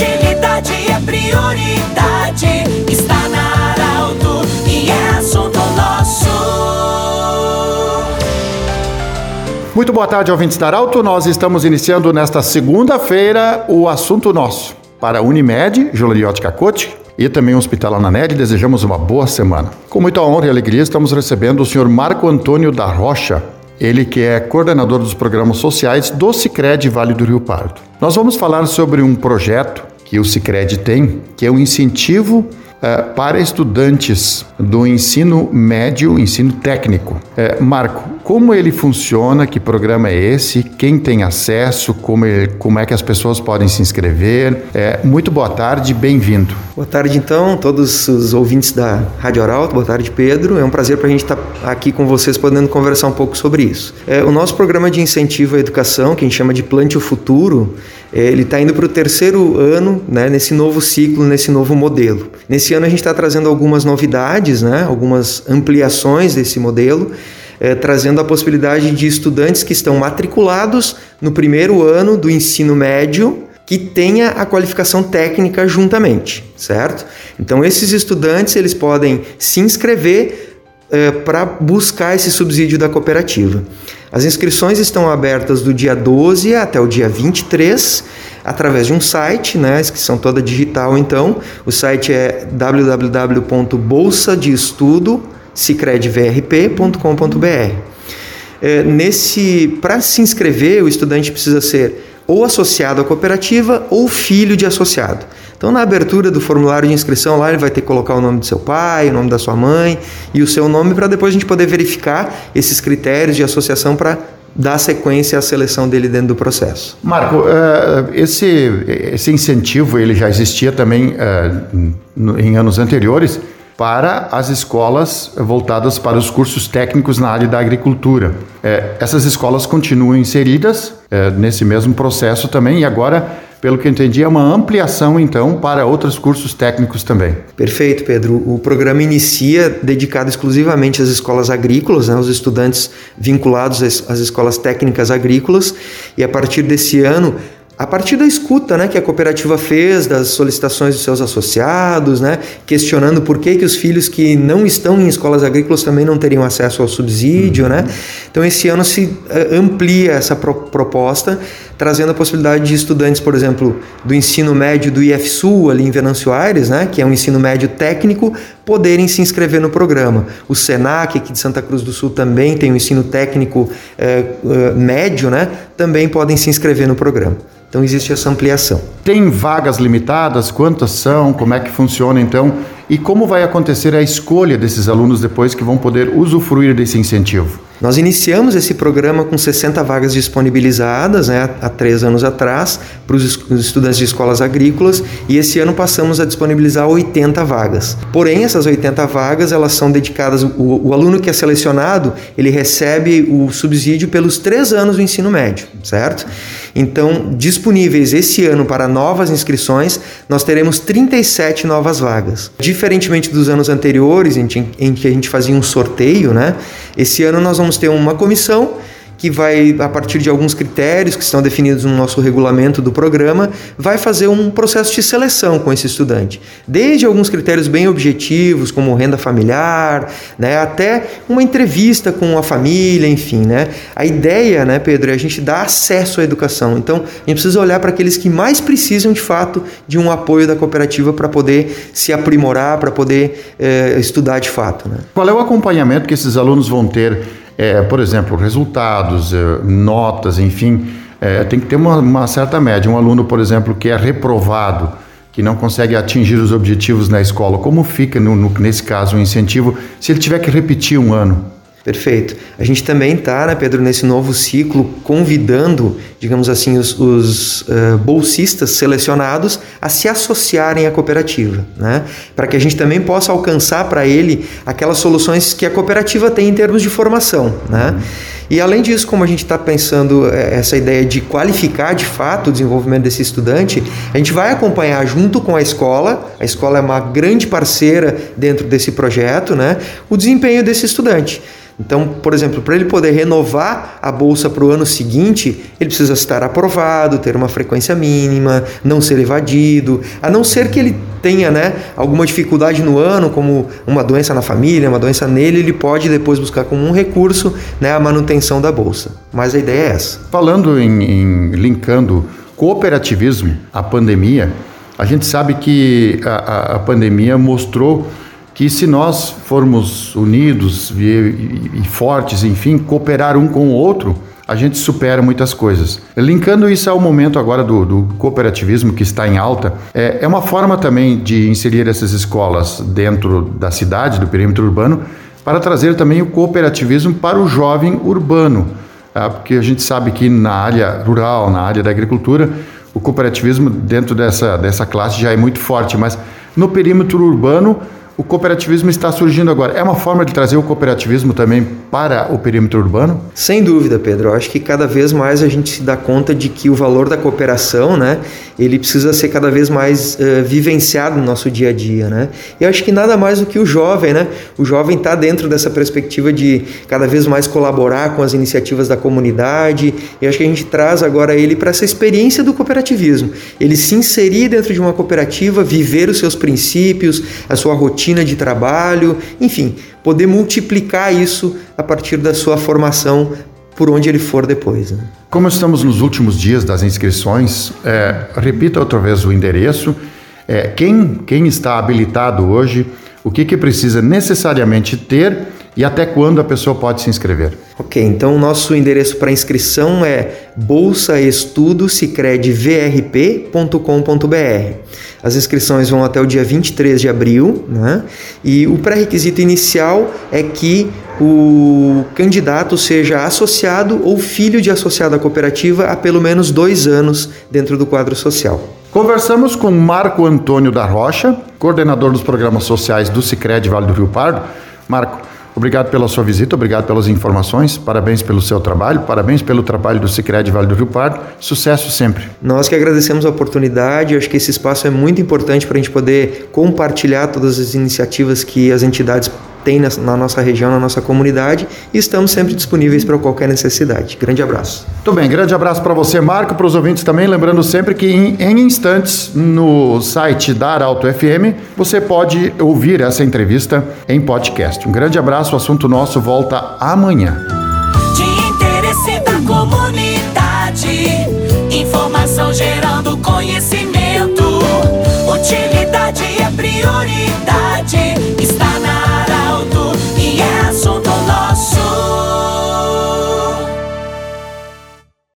agilidade é prioridade. Está na Arauto e é assunto nosso. Muito boa tarde, ouvintes da Arauto. Nós estamos iniciando nesta segunda-feira o assunto nosso. Para a Unimed, Joleriote Cacote, e também o Hospital Ananed, desejamos uma boa semana. Com muita honra e alegria, estamos recebendo o senhor Marco Antônio da Rocha, ele que é coordenador dos programas sociais do Cicred Vale do Rio Pardo. Nós vamos falar sobre um projeto que o Cicred tem, que é um incentivo é, para estudantes do ensino médio, ensino técnico. É, Marco, como ele funciona? Que programa é esse? Quem tem acesso? Como, ele, como é que as pessoas podem se inscrever? É, muito boa tarde, bem-vindo. Boa tarde, então, todos os ouvintes da Rádio Arauto. Boa tarde, Pedro. É um prazer para a gente estar tá aqui com vocês, podendo conversar um pouco sobre isso. O nosso programa de incentivo à educação, que a gente chama de Plante o Futuro, ele está indo para o terceiro ano, né, nesse novo ciclo, nesse novo modelo. Nesse ano a gente está trazendo algumas novidades, né, algumas ampliações desse modelo, é, trazendo a possibilidade de estudantes que estão matriculados no primeiro ano do ensino médio que tenha a qualificação técnica juntamente, certo? Então esses estudantes eles podem se inscrever é, para buscar esse subsídio da cooperativa. As inscrições estão abertas do dia 12 até o dia 23, através de um site, né, a inscrição toda digital então. O site é www.bolsadeestudo.cicredvrp.com.br. É, nesse, para se inscrever, o estudante precisa ser ou associado à cooperativa ou filho de associado. Então, na abertura do formulário de inscrição, lá ele vai ter que colocar o nome do seu pai, o nome da sua mãe e o seu nome para depois a gente poder verificar esses critérios de associação para dar sequência à seleção dele dentro do processo. Marco, eh, esse, esse incentivo ele já existia também eh, em anos anteriores para as escolas voltadas para os cursos técnicos na área da agricultura. Eh, essas escolas continuam inseridas nesse mesmo processo também e agora pelo que eu entendi, é uma ampliação então para outros cursos técnicos também. Perfeito, Pedro. O programa inicia dedicado exclusivamente às escolas agrícolas, né, os estudantes vinculados às escolas técnicas agrícolas, e a partir desse ano a partir da escuta né, que a cooperativa fez, das solicitações dos seus associados, né, questionando por que, que os filhos que não estão em escolas agrícolas também não teriam acesso ao subsídio. Né? Então, esse ano se uh, amplia essa pro proposta, trazendo a possibilidade de estudantes, por exemplo, do ensino médio do IFSU, ali em Venâncio Aires, né, que é um ensino médio técnico, poderem se inscrever no programa. O SENAC, aqui de Santa Cruz do Sul, também tem um ensino técnico uh, uh, médio, né, também podem se inscrever no programa. Então existe essa ampliação. Tem vagas limitadas? Quantas são? Como é que funciona então? E como vai acontecer a escolha desses alunos depois que vão poder usufruir desse incentivo? Nós iniciamos esse programa com 60 vagas disponibilizadas né, há três anos atrás para os estudantes de escolas agrícolas e esse ano passamos a disponibilizar 80 vagas. Porém, essas 80 vagas elas são dedicadas, o, o aluno que é selecionado ele recebe o subsídio pelos três anos do ensino médio, certo? Então, disponíveis esse ano para novas inscrições, nós teremos 37 novas vagas. Diferentemente dos anos anteriores, em, que a gente fazia um sorteio, né? Esse ano nós vamos ter uma comissão que vai, a partir de alguns critérios que estão definidos no nosso regulamento do programa, vai fazer um processo de seleção com esse estudante. Desde alguns critérios bem objetivos, como renda familiar, né, até uma entrevista com a família, enfim. Né? A ideia, né, Pedro, é a gente dar acesso à educação. Então, a gente precisa olhar para aqueles que mais precisam, de fato, de um apoio da cooperativa para poder se aprimorar, para poder eh, estudar de fato. Né? Qual é o acompanhamento que esses alunos vão ter? É, por exemplo, resultados, é, notas, enfim, é, tem que ter uma, uma, certa média. Um aluno, por exemplo, que é reprovado, que não consegue atingir os objetivos na escola, como fica, no, no, nesse caso, o incentivo se ele tiver que repetir um ano? Perfeito. A gente também está, né, Pedro, nesse novo ciclo, convidando, digamos assim, os, os uh, bolsistas selecionados a se associarem à cooperativa, né? Para que a gente também possa alcançar para ele aquelas soluções que a cooperativa tem em termos de formação, né? E além disso, como a gente está pensando é, essa ideia de qualificar de fato o desenvolvimento desse estudante, a gente vai acompanhar junto com a escola, a escola é uma grande parceira dentro desse projeto, né, o desempenho desse estudante. Então, por exemplo, para ele poder renovar a bolsa para o ano seguinte, ele precisa estar aprovado, ter uma frequência mínima, não ser evadido, a não ser que ele tenha né, alguma dificuldade no ano, como uma doença na família, uma doença nele, ele pode depois buscar como um recurso né, a manutenção da bolsa. Mas a ideia é essa. Falando em, em linkando cooperativismo à pandemia, a gente sabe que a, a, a pandemia mostrou que se nós formos unidos e, e, e, fortes, enfim, cooperar um com o outro, a gente supera muitas coisas. Linkando isso ao momento agora do, do cooperativismo que está em alta, é, é, uma forma também de inserir essas escolas dentro da cidade, do perímetro urbano, para trazer também o cooperativismo para o jovem urbano. Tá? Porque a gente sabe que na área rural, na área da agricultura, o cooperativismo dentro dessa, dessa classe já é muito forte, mas no perímetro urbano o cooperativismo está surgindo agora. É uma forma de trazer o cooperativismo também para o perímetro urbano? Sem dúvida, Pedro. Eu acho que cada vez mais a gente se dá conta de que o valor da cooperação, né, ele precisa ser cada vez mais uh, vivenciado no nosso dia a dia, né? E eu acho que nada mais do que o jovem, né? O jovem está dentro dessa perspectiva de cada vez mais colaborar com as iniciativas da comunidade. E acho que a gente traz agora ele para essa experiência do cooperativismo. Ele se inserir dentro de uma cooperativa, viver os seus princípios, a sua rotina rotina de trabalho, enfim, poder multiplicar isso a partir da sua formação por onde ele for depois. Né? Como estamos nos últimos dias das inscrições, é, repita outra vez o endereço. É, quem, quem está habilitado hoje, o que, que precisa necessariamente ter e até quando a pessoa pode se inscrever? Ok, então o nosso endereço para inscrição é bolsaestudosicredvrp.com.br. As inscrições vão até o dia 23 de abril, né? E o pré-requisito inicial é que o candidato seja associado ou filho de associado à cooperativa há pelo menos dois anos dentro do quadro social. Conversamos com Marco Antônio da Rocha, coordenador dos programas sociais do Sicredi Vale do Rio Pardo. Marco, Obrigado pela sua visita, obrigado pelas informações, parabéns pelo seu trabalho, parabéns pelo trabalho do Sicredi Vale do Rio Pardo. Sucesso sempre. Nós que agradecemos a oportunidade, acho que esse espaço é muito importante para a gente poder compartilhar todas as iniciativas que as entidades tem na nossa região, na nossa comunidade e estamos sempre disponíveis para qualquer necessidade. Grande abraço. Muito bem, grande abraço para você, Marco, para os ouvintes também. Lembrando sempre que em, em, instantes no site da Arauto FM você pode ouvir essa entrevista em podcast. Um grande abraço, o assunto nosso volta amanhã. De interesse da comunidade,